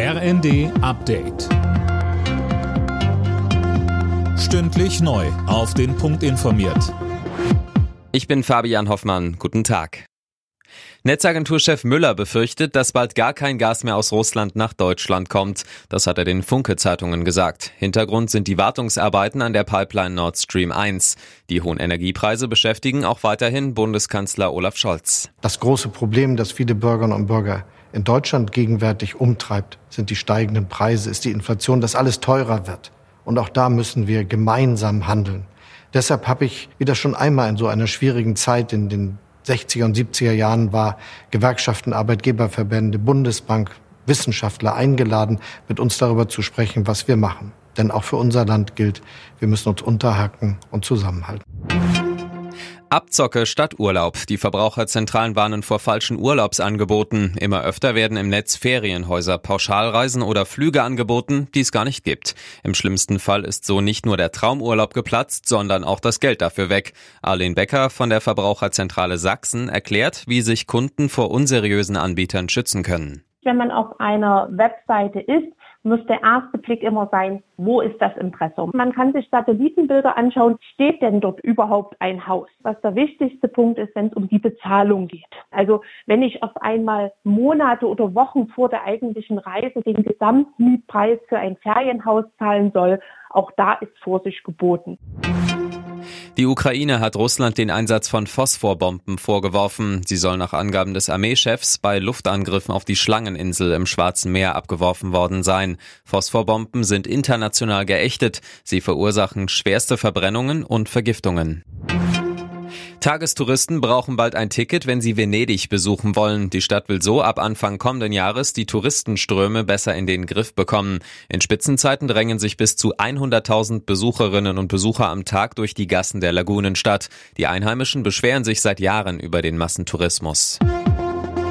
RND Update. Stündlich neu. Auf den Punkt informiert. Ich bin Fabian Hoffmann. Guten Tag. Netzagenturchef Müller befürchtet, dass bald gar kein Gas mehr aus Russland nach Deutschland kommt. Das hat er den Funke-Zeitungen gesagt. Hintergrund sind die Wartungsarbeiten an der Pipeline Nord Stream 1. Die hohen Energiepreise beschäftigen auch weiterhin Bundeskanzler Olaf Scholz. Das große Problem, das viele Bürgerinnen und Bürger in Deutschland gegenwärtig umtreibt, sind die steigenden Preise, ist die Inflation, dass alles teurer wird. Und auch da müssen wir gemeinsam handeln. Deshalb habe ich, wie das schon einmal in so einer schwierigen Zeit in den 60er und 70er Jahren war, Gewerkschaften, Arbeitgeberverbände, Bundesbank, Wissenschaftler eingeladen, mit uns darüber zu sprechen, was wir machen. Denn auch für unser Land gilt, wir müssen uns unterhaken und zusammenhalten. Abzocke statt Urlaub. Die Verbraucherzentralen warnen vor falschen Urlaubsangeboten. Immer öfter werden im Netz Ferienhäuser, Pauschalreisen oder Flüge angeboten, die es gar nicht gibt. Im schlimmsten Fall ist so nicht nur der Traumurlaub geplatzt, sondern auch das Geld dafür weg. Arlene Becker von der Verbraucherzentrale Sachsen erklärt, wie sich Kunden vor unseriösen Anbietern schützen können. Wenn man auf einer Webseite ist, muss der erste Blick immer sein, wo ist das Impressum? Man kann sich Satellitenbilder anschauen, steht denn dort überhaupt ein Haus? Was der wichtigste Punkt ist, wenn es um die Bezahlung geht. Also wenn ich auf einmal Monate oder Wochen vor der eigentlichen Reise den Gesamtmietpreis für ein Ferienhaus zahlen soll, auch da ist Vorsicht geboten. Die Ukraine hat Russland den Einsatz von Phosphorbomben vorgeworfen. Sie soll nach Angaben des Armeechefs bei Luftangriffen auf die Schlangeninsel im Schwarzen Meer abgeworfen worden sein. Phosphorbomben sind international geächtet. Sie verursachen schwerste Verbrennungen und Vergiftungen. Tagestouristen brauchen bald ein Ticket, wenn sie Venedig besuchen wollen. Die Stadt will so ab Anfang kommenden Jahres die Touristenströme besser in den Griff bekommen. In Spitzenzeiten drängen sich bis zu 100.000 Besucherinnen und Besucher am Tag durch die Gassen der Lagunenstadt. Die Einheimischen beschweren sich seit Jahren über den Massentourismus.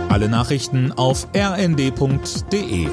Alle Nachrichten auf rnd.de